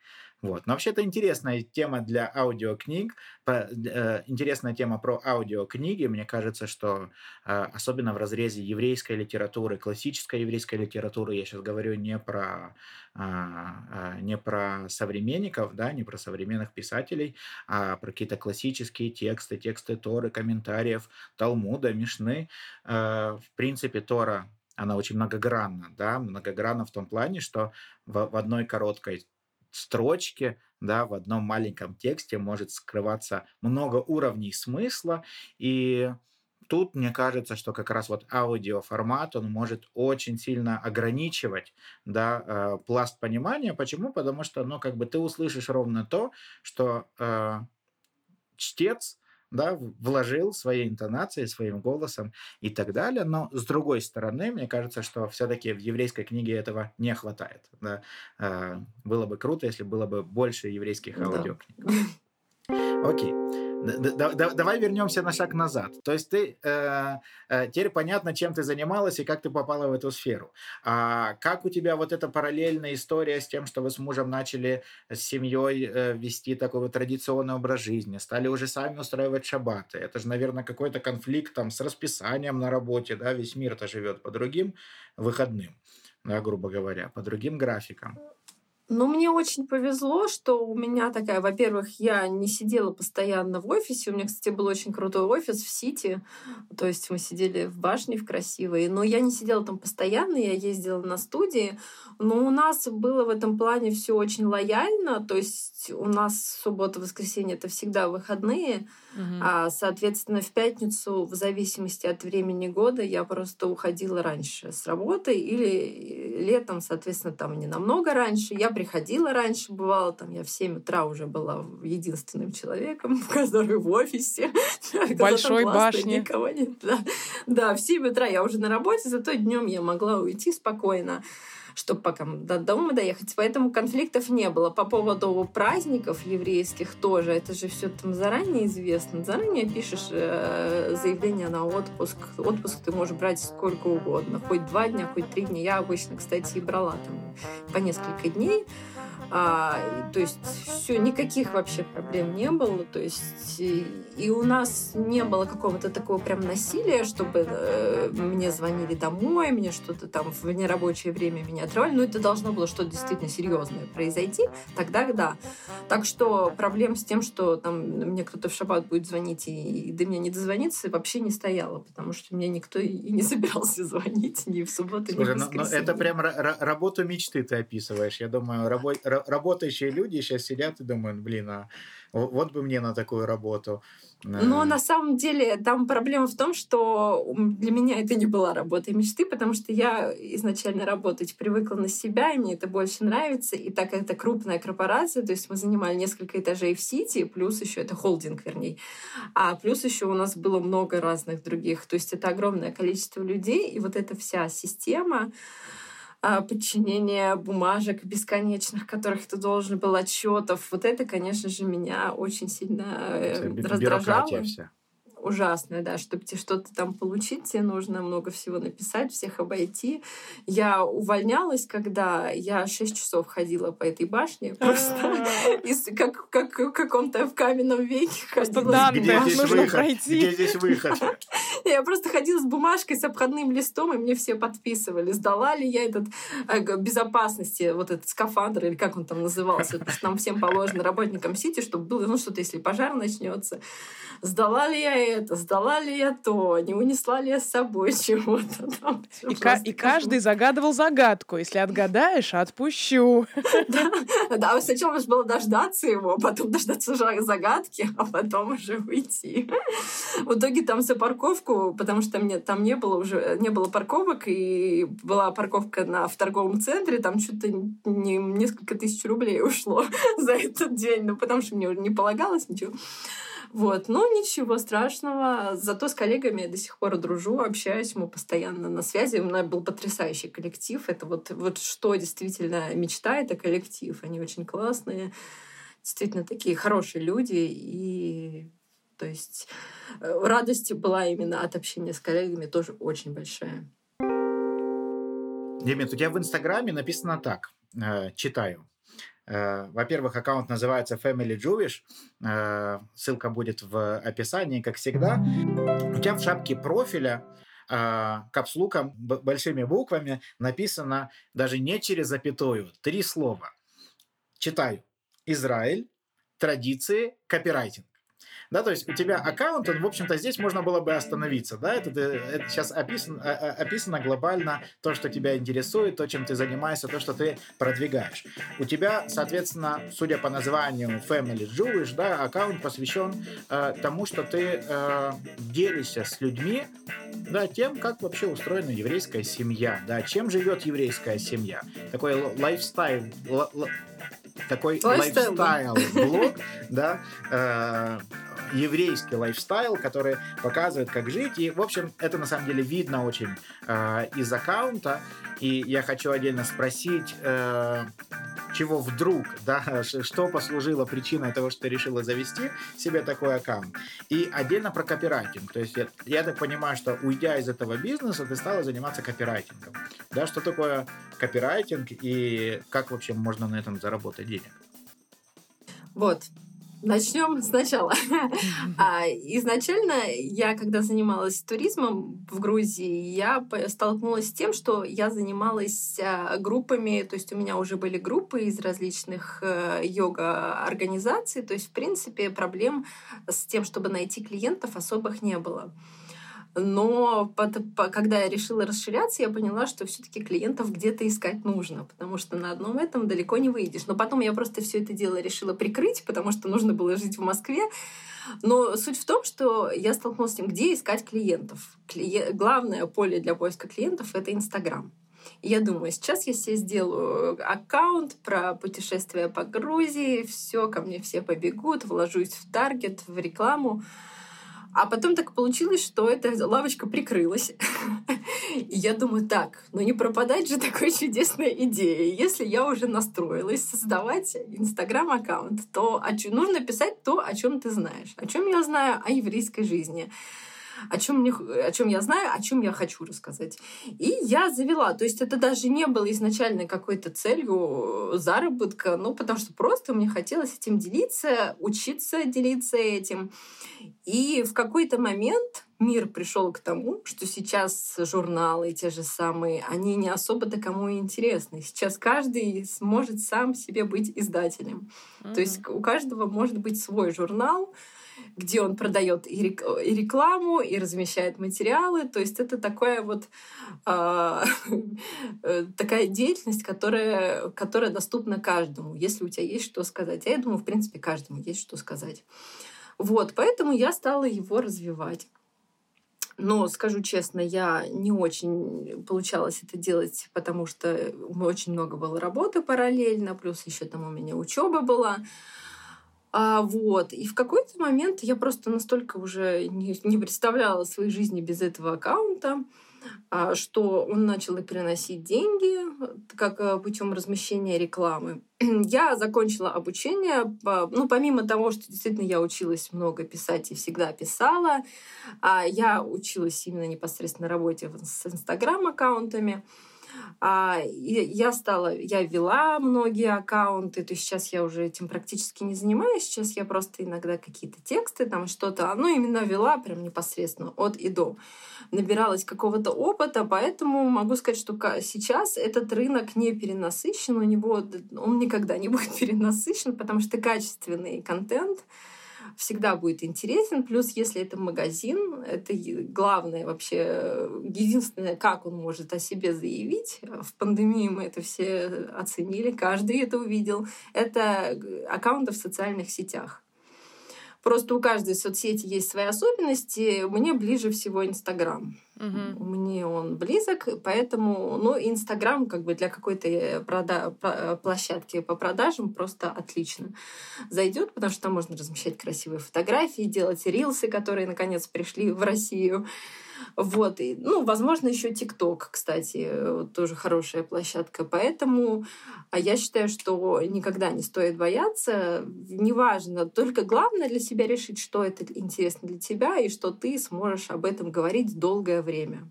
Вот. Но вообще это интересная тема для аудиокниг, э, интересная тема про аудиокниги. Мне кажется, что э, особенно в разрезе еврейской литературы, классической еврейской литературы, я сейчас говорю не про, а, не про современников, да, не про современных писателей, а про какие-то классические тексты, тексты Торы, комментариев, Талмуда, Мишны. Э, в принципе, Тора она очень многогранна, да, многогранна в том плане, что в, в одной короткой строчке, да, в одном маленьком тексте может скрываться много уровней смысла, и тут мне кажется, что как раз вот аудиоформат, он может очень сильно ограничивать, да, э, пласт понимания. Почему? Потому что, ну, как бы ты услышишь ровно то, что э, чтец да, вложил своей интонацией, своим голосом и так далее. Но с другой стороны, мне кажется, что все-таки в еврейской книге этого не хватает. Да. Э, было бы круто, если было бы больше еврейских аудиокниг. Окей. Давай вернемся на шаг назад. То есть ты э, э, теперь понятно, чем ты занималась и как ты попала в эту сферу. А как у тебя вот эта параллельная история с тем, что вы с мужем начали с семьей э, вести такой вот традиционный образ жизни, стали уже сами устраивать шабаты. Это же, наверное, какой-то конфликт там с расписанием на работе, да, весь мир-то живет по другим выходным, да, грубо говоря, по другим графикам. Ну, мне очень повезло, что у меня такая, во-первых, я не сидела постоянно в офисе. У меня, кстати, был очень крутой офис в Сити. То есть мы сидели в башне в красивой. Но я не сидела там постоянно, я ездила на студии. Но у нас было в этом плане все очень лояльно. То есть у нас суббота, воскресенье это всегда выходные. Угу. А, соответственно, в пятницу, в зависимости от времени года, я просто уходила раньше с работы или летом, соответственно, там не намного раньше. Я приходила раньше, бывало, там я в 7 утра уже была единственным человеком, который в офисе. Большой башне. Никого нет. Да. да, в 7 утра я уже на работе, зато днем я могла уйти спокойно чтобы пока до дома доехать. Поэтому конфликтов не было. По поводу праздников еврейских тоже, это же все там заранее известно. Заранее пишешь э, заявление на отпуск. Отпуск ты можешь брать сколько угодно. Хоть два дня, хоть три дня. Я обычно, кстати, и брала там по несколько дней. А, то есть все, никаких вообще проблем не было. То есть и, и у нас не было какого-то такого прям насилия, чтобы э, мне звонили домой, мне что-то там в нерабочее время меня отрывали. Но это должно было что-то действительно серьезное произойти. Тогда да. Так что проблем с тем, что там мне кто-то в шаббат будет звонить и, и до меня не дозвониться, вообще не стояло, потому что мне никто и не собирался звонить ни в субботу, Слушай, ни в воскресенье. Но, но это прям работу мечты ты описываешь. Я думаю, рабо работающие люди сейчас сидят и думают, блин, а вот бы мне на такую работу. Но на самом деле там проблема в том, что для меня это не была работа мечты, потому что я изначально работать привыкла на себя, и мне это больше нравится. И так как это крупная корпорация, то есть мы занимали несколько этажей в Сити, плюс еще это холдинг, вернее. А плюс еще у нас было много разных других. То есть это огромное количество людей, и вот эта вся система, подчинение бумажек бесконечных, которых ты должен был отчетов. Вот это, конечно же, меня очень сильно э, раздражало. Вся ужасная, да, чтобы тебе что-то там получить, тебе нужно много всего написать, всех обойти. Я увольнялась, когда я 6 часов ходила по этой башне, просто как, как в каком-то в каменном веке ходила. Где здесь выход? Где здесь выход? Я просто ходила с бумажкой, с обходным листом, и мне все подписывали, сдала ли я этот э, безопасности, вот этот скафандр, или как он там назывался, потому что нам всем положено работникам Сити, чтобы было, ну, что-то, если пожар начнется сдала ли я это, сдала ли я то, не унесла ли я с собой чего-то там. И, ка- и каждый загадывал загадку. Если отгадаешь, отпущу. Да, сначала же было дождаться его, потом дождаться загадки, а потом уже уйти. В итоге там за парковку, потому что мне там не было уже не было парковок, и была парковка на, в торговом центре, там что-то не, несколько тысяч рублей ушло за этот день, ну потому что мне не полагалось ничего. Вот. Но ничего страшного. Зато с коллегами я до сих пор дружу, общаюсь, мы постоянно на связи. У нас был потрясающий коллектив. Это вот, вот что действительно мечта, это коллектив. Они очень классные, действительно такие хорошие люди. И то есть э, радость была именно от общения с коллегами тоже очень большая. Демид, у тебя в Инстаграме написано так, э, читаю. Э, во-первых, аккаунт называется Family Jewish. Э, ссылка будет в описании, как всегда. У тебя в шапке профиля э, капслуком, большими буквами написано даже не через запятую, три слова. Читаю. Израиль, традиции, копирайтинг. Да, то есть у тебя аккаунт, он, в общем-то, здесь можно было бы остановиться, да, это, это сейчас описано, а, а, описано глобально то, что тебя интересует, то, чем ты занимаешься, то, что ты продвигаешь. У тебя, соответственно, судя по названию Family Jewish, да, аккаунт посвящен э, тому, что ты э, делишься с людьми, да, тем, как вообще устроена еврейская семья, да, чем живет еврейская семья. Такой лайфстайл, такой лайфстайл блог, да, э, еврейский лайфстайл, который показывает, как жить. И, в общем, это на самом деле видно очень э, из аккаунта. И я хочу отдельно спросить, э, чего вдруг, да, что послужило причиной того, что ты решила завести себе такой аккаунт. И отдельно про копирайтинг. То есть я, я так понимаю, что уйдя из этого бизнеса, ты стала заниматься копирайтингом. Да, что такое копирайтинг и как вообще можно на этом заработать денег? Вот, Начнем сначала. А, изначально я, когда занималась туризмом в Грузии, я столкнулась с тем, что я занималась а, группами, то есть у меня уже были группы из различных э, йога-организаций, то есть, в принципе, проблем с тем, чтобы найти клиентов особых не было. Но под, по, когда я решила расширяться, я поняла, что все-таки клиентов где-то искать нужно, потому что на одном этом далеко не выйдешь. Но потом я просто все это дело решила прикрыть, потому что нужно было жить в Москве. Но суть в том, что я столкнулась с тем, где искать клиентов. Клиент... Главное поле для поиска клиентов — это Инстаграм. Я думаю, сейчас я себе сделаю аккаунт про путешествия по Грузии, все, ко мне все побегут, вложусь в таргет, в рекламу. А потом так получилось, что эта лавочка прикрылась. И я думаю, так, ну не пропадать же такой чудесной идеей. Если я уже настроилась создавать Инстаграм-аккаунт, то нужно писать то, о чем ты знаешь. О чем я знаю о еврейской жизни о чем, мне, о чем я знаю, о чем я хочу рассказать. И я завела. То есть это даже не было изначально какой-то целью заработка, ну, потому что просто мне хотелось этим делиться, учиться делиться этим. И в какой-то момент мир пришел к тому, что сейчас журналы те же самые, они не особо-то кому интересны. Сейчас каждый сможет сам себе быть издателем. Mm-hmm. То есть у каждого может быть свой журнал, где он продает и, рекламу, и размещает материалы. То есть это такая вот э, такая деятельность, которая, которая доступна каждому, если у тебя есть что сказать. А я думаю, в принципе, каждому есть что сказать. Вот, поэтому я стала его развивать. Но, скажу честно, я не очень получалось это делать, потому что очень много было работы параллельно, плюс еще там у меня учеба была. А, вот. И в какой-то момент я просто настолько уже не, не представляла своей жизни без этого аккаунта, а, что он начал и приносить деньги, как а, путем размещения рекламы. Я закончила обучение, ну, помимо того, что действительно я училась много писать и всегда писала, а, я училась именно непосредственно работе с Инстаграм-аккаунтами. А, я стала, я вела многие аккаунты, то есть сейчас я уже этим практически не занимаюсь, сейчас я просто иногда какие-то тексты, там что-то, ну, именно вела прям непосредственно от и до. Набиралась какого-то опыта, поэтому могу сказать, что сейчас этот рынок не перенасыщен, у него он никогда не будет перенасыщен, потому что качественный контент, всегда будет интересен. Плюс, если это магазин, это главное вообще, единственное, как он может о себе заявить. В пандемии мы это все оценили, каждый это увидел. Это аккаунты в социальных сетях. Просто у каждой соцсети есть свои особенности. Мне ближе всего Инстаграм. Угу. Мне он близок, поэтому, ну, Инстаграм как бы для какой-то э, прода э, площадки по продажам просто отлично зайдет, потому что там можно размещать красивые фотографии, делать рилсы, которые наконец пришли в Россию. Вот. И, ну, возможно, еще ТикТок, кстати, тоже хорошая площадка. Поэтому а я считаю, что никогда не стоит бояться. Неважно, только главное для себя решить, что это интересно для тебя и что ты сможешь об этом говорить долгое время.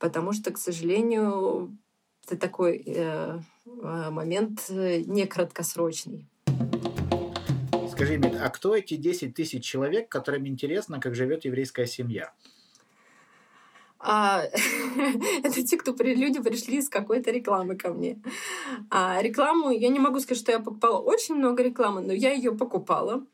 Потому что, к сожалению, это такой э, э момент э, не краткосрочный. Скажи, мне, а кто эти 10 тысяч человек, которым интересно, как живет еврейская семья? А, это те, кто при, люди пришли с какой-то рекламы ко мне. А, рекламу, я не могу сказать, что я покупала очень много рекламы, но я ее покупала.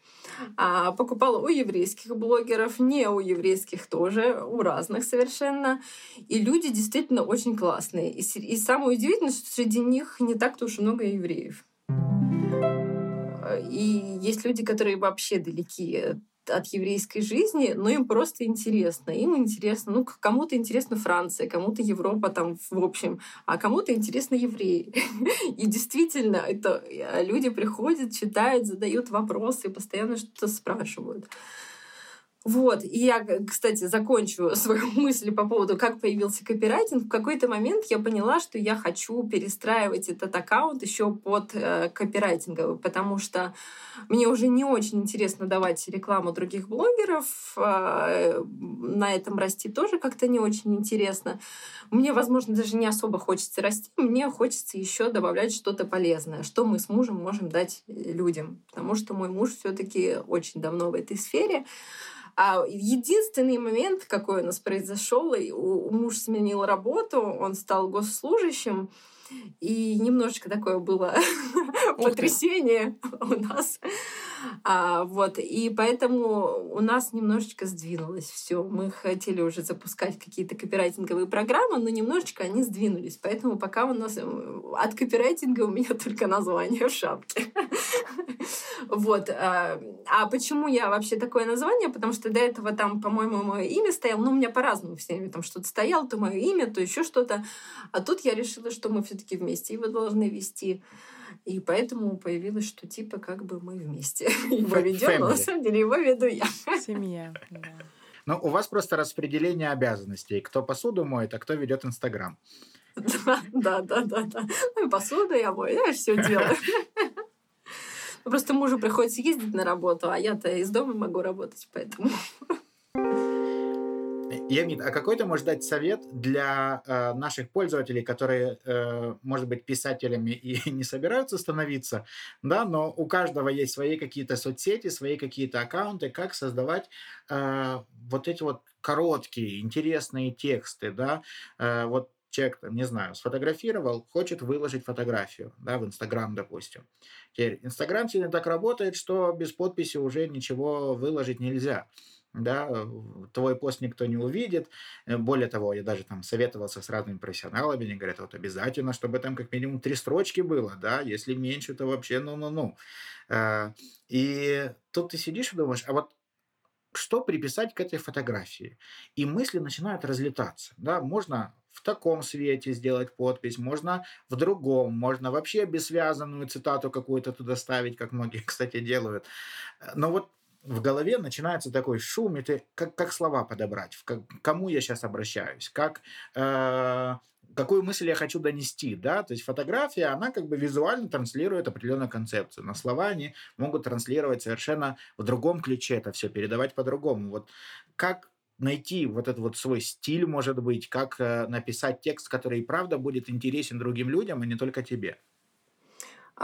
А, покупала у еврейских блогеров, не у еврейских тоже, у разных совершенно. И люди действительно очень классные. И, и самое удивительное, что среди них не так-то уж много евреев. И есть люди, которые вообще далеки от еврейской жизни, но им просто интересно. Им интересно, ну, кому-то интересна Франция, кому-то Европа там в общем, а кому-то интересно евреи. И действительно, это э, люди приходят, читают, задают вопросы, постоянно что-то спрашивают. Вот, и я, кстати, закончу свою мысль по поводу, как появился копирайтинг. В какой-то момент я поняла, что я хочу перестраивать этот аккаунт еще под э, копирайтинговый, потому что мне уже не очень интересно давать рекламу других блогеров. Э, на этом расти тоже как-то не очень интересно. Мне, возможно, даже не особо хочется расти. Мне хочется еще добавлять что-то полезное, что мы с мужем можем дать людям, потому что мой муж все-таки очень давно в этой сфере. А единственный момент, какой у нас произошел, у, муж сменил работу, он стал госслужащим, и немножечко такое было потрясение у нас. А, вот, и поэтому у нас немножечко сдвинулось все. Мы хотели уже запускать какие-то копирайтинговые программы, но немножечко они сдвинулись. Поэтому пока у нас э, от копирайтинга у меня только название в шапке. Вот. А, а почему я вообще такое название? Потому что до этого там, по-моему, мое имя стояло. Ну, у меня по-разному все время там что-то стояло, то мое имя, то еще что-то. А тут я решила, что мы все-таки вместе его должны вести. И поэтому появилось, что типа как бы мы вместе его ведем, но на самом деле его веду я. Семья, да. Ну, у вас просто распределение обязанностей. Кто посуду моет, а кто ведет Инстаграм. Да, да, да, да. Ну и посуду я мою, я все делаю. Просто мужу приходится ездить на работу, а я-то из дома могу работать, поэтому... Евгений, а какой ты можешь дать совет для э, наших пользователей, которые, э, может быть, писателями и не собираются становиться, да, но у каждого есть свои какие-то соцсети, свои какие-то аккаунты, как создавать э, вот эти вот короткие, интересные тексты, да, э, вот человек, там, не знаю, сфотографировал, хочет выложить фотографию, да, в Инстаграм, допустим. Теперь Инстаграм сегодня так работает, что без подписи уже ничего выложить нельзя да, твой пост никто не увидит. Э, более того, я даже там советовался с разными профессионалами, они говорят, вот обязательно, чтобы там как минимум три строчки было, да, если меньше, то вообще ну-ну-ну. Э, и тут ты сидишь и думаешь, а вот что приписать к этой фотографии? И мысли начинают разлетаться, да, можно в таком свете сделать подпись, можно в другом, можно вообще бессвязанную цитату какую-то туда ставить, как многие, кстати, делают. Но вот в голове начинается такой шум, и ты как, как слова подобрать, к кому я сейчас обращаюсь, как, э, какую мысль я хочу донести, да, то есть фотография, она как бы визуально транслирует определенную концепцию, но слова они могут транслировать совершенно в другом ключе это все, передавать по-другому. Вот как найти вот этот вот свой стиль, может быть, как э, написать текст, который и правда будет интересен другим людям, а не только тебе.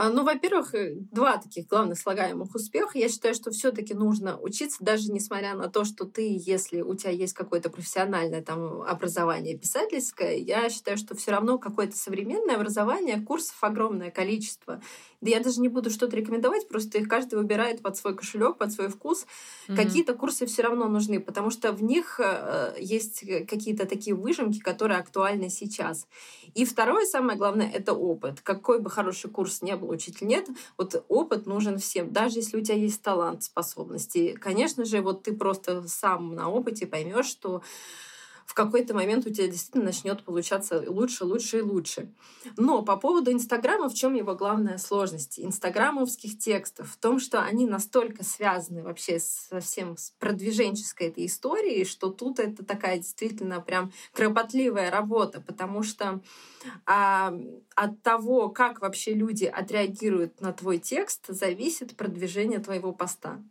А, ну, во-первых, э, два таких главных слагаемых успеха. Я считаю, что все-таки нужно учиться, даже несмотря на то, что ты, если у тебя есть какое-то профессиональное там образование писательское, я считаю, что все равно какое-то современное образование, курсов огромное количество. Да я даже не буду что-то рекомендовать, просто их каждый выбирает под свой кошелек, под свой вкус. Mm-hmm. Какие-то курсы все равно нужны, потому что в них э, есть какие-то такие выжимки, которые актуальны сейчас. И второе, самое главное, это опыт. Какой бы хороший курс не был, учитель нет, вот опыт нужен всем, даже если у тебя есть талант, способности. Конечно же, вот ты просто сам на опыте поймешь, что в какой-то момент у тебя действительно начнет получаться лучше, лучше и лучше. Но по поводу Инстаграма, в чем его главная сложность? Инстаграмовских текстов в том, что они настолько связаны вообще со всем с продвиженческой этой историей, что тут это такая действительно прям кропотливая работа, потому что а, от того, как вообще люди отреагируют на твой текст, зависит продвижение твоего поста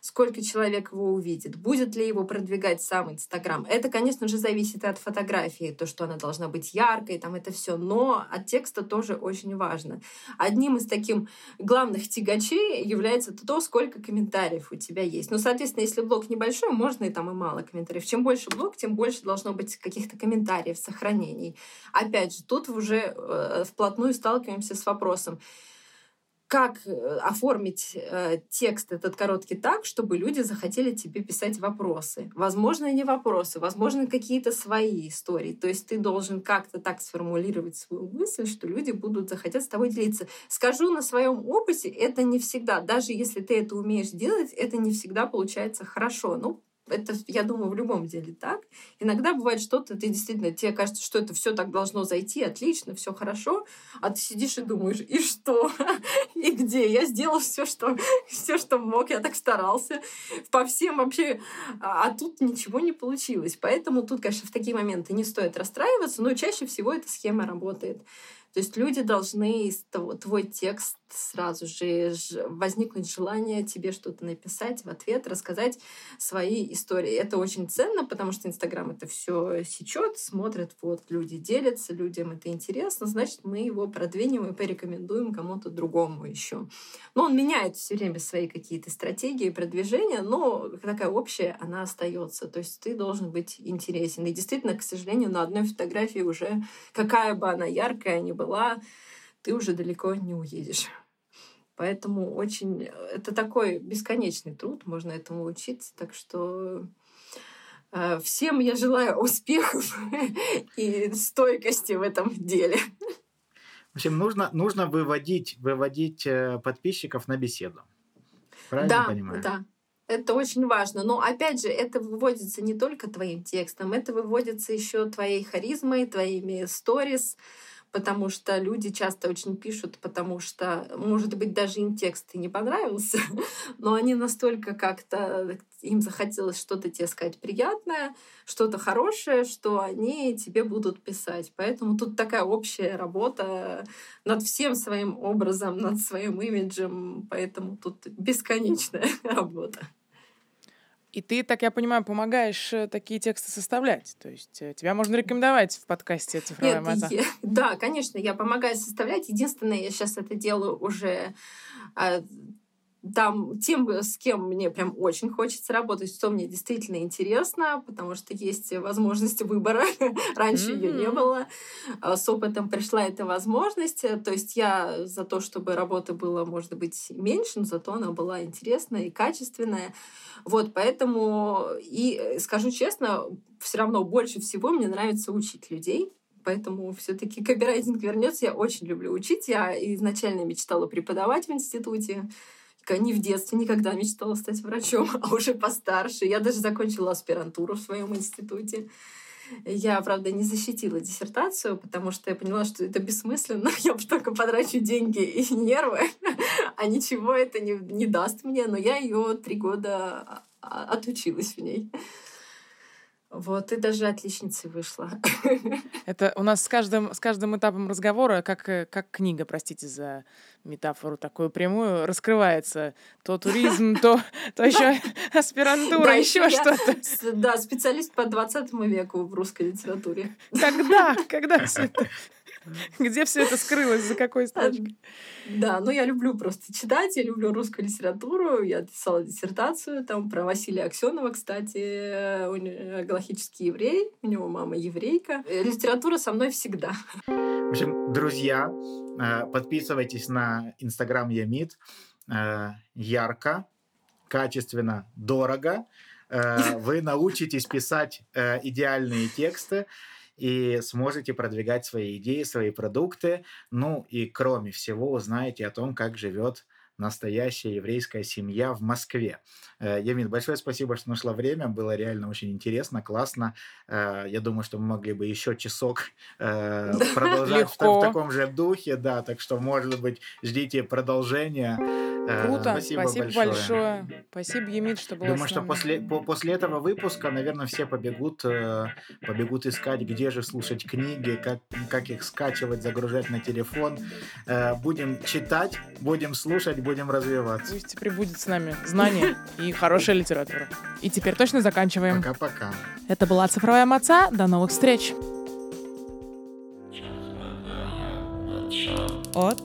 сколько человек его увидит, будет ли его продвигать сам Инстаграм. Это, конечно же, зависит от фотографии, то, что она должна быть яркой, там это все, но от текста тоже очень важно. Одним из таких главных тягачей является то, сколько комментариев у тебя есть. Ну, соответственно, если блог небольшой, можно и там и мало комментариев. Чем больше блог, тем больше должно быть каких-то комментариев, сохранений. Опять же, тут уже э, вплотную сталкиваемся с вопросом, как э, оформить э, текст этот короткий так, чтобы люди захотели тебе писать вопросы. Возможно, не вопросы, возможно, какие-то свои истории. То есть ты должен как-то так сформулировать свою мысль, что люди будут захотеть с тобой делиться. Скажу на своем опыте, это не всегда, даже если ты это умеешь делать, это не всегда получается хорошо. Ну, это, я думаю, в любом деле так. Иногда бывает что-то, ты действительно, тебе кажется, что это все так должно зайти, отлично, все хорошо, а ты сидишь и думаешь, и что? И где? Я сделал все, что, все, что мог, я так старался по всем вообще, а, а тут ничего не получилось. Поэтому тут, конечно, в такие моменты не стоит расстраиваться, но чаще всего эта схема работает. То есть люди должны твой текст сразу же возникнуть желание тебе что-то написать в ответ, рассказать свои истории. Это очень ценно, потому что Инстаграм это все сечет, смотрят, вот люди делятся, людям это интересно, значит, мы его продвинем и порекомендуем кому-то другому еще. Но он меняет все время свои какие-то стратегии продвижения, но такая общая она остается. То есть ты должен быть интересен. И действительно, к сожалению, на одной фотографии уже, какая бы она яркая ни была, ты уже далеко не уедешь. Поэтому очень... Это такой бесконечный труд, можно этому учиться. Так что э, всем я желаю успехов и стойкости в этом деле. В общем, нужно, нужно выводить, выводить э, подписчиков на беседу. Правильно да, понимаю? Да, это очень важно. Но опять же, это выводится не только твоим текстом, это выводится еще твоей харизмой, твоими сторис, потому что люди часто очень пишут, потому что, может быть, даже им текст и не понравился, но они настолько как-то им захотелось что-то тебе сказать приятное, что-то хорошее, что они тебе будут писать. Поэтому тут такая общая работа над всем своим образом, над своим имиджем, поэтому тут бесконечная работа. И ты, так я понимаю, помогаешь э, такие тексты составлять. То есть э, тебя можно рекомендовать в подкасте «Цифровая маза». Я, да, конечно, я помогаю составлять. Единственное, я сейчас это делаю уже а, там тем, с кем мне прям очень хочется работать, что мне действительно интересно, потому что есть возможность выбора. Раньше mm-hmm. ее не было. А с опытом пришла эта возможность. То есть я за то, чтобы работа была, может быть, меньше, но зато она была интересная и качественная. Вот, поэтому, и скажу честно, все равно больше всего мне нравится учить людей, Поэтому все-таки копирайтинг вернется. Я очень люблю учить. Я изначально мечтала преподавать в институте не в детстве никогда мечтала стать врачом, а уже постарше. Я даже закончила аспирантуру в своем институте. Я, правда, не защитила диссертацию, потому что я поняла, что это бессмысленно. Я только потрачу деньги и нервы, а ничего это не, не даст мне. Но я ее три года а, отучилась в ней. Вот, и даже отличницей вышла. Это у нас с каждым, с каждым этапом разговора, как, э, как книга, простите за метафору такую прямую, раскрывается. То туризм, то, то еще аспирантура, еще что-то. Да, специалист по 20 веку в русской литературе. Когда? Когда все это? Где все это скрылось, за какой строчкой? Да, ну я люблю просто читать, я люблю русскую литературу. Я писала диссертацию там про Василия Аксенова, кстати, он галахический еврей, у него мама еврейка. Э, литература со мной всегда. В общем, друзья, э, подписывайтесь на Инстаграм Ямид. Э, ярко, качественно, дорого. Вы научитесь писать идеальные тексты и сможете продвигать свои идеи, свои продукты. Ну и кроме всего узнаете о том, как живет настоящая еврейская семья в Москве. Э, Ямин, большое спасибо, что нашла время. Было реально очень интересно, классно. Э, я думаю, что мы могли бы еще часок э, продолжать в, в таком же духе. Да, так что, может быть, ждите продолжения. Круто, спасибо, спасибо большое. большое. Спасибо, Емид, что был Думаю, что после, по, после этого выпуска, наверное, все побегут, побегут искать, где же слушать книги, как, как их скачивать, загружать на телефон. Будем читать, будем слушать, будем развиваться. Пусть прибудет с нами знание и хорошая литература. И теперь точно заканчиваем. Пока-пока. Это была «Цифровая маца». До новых встреч. От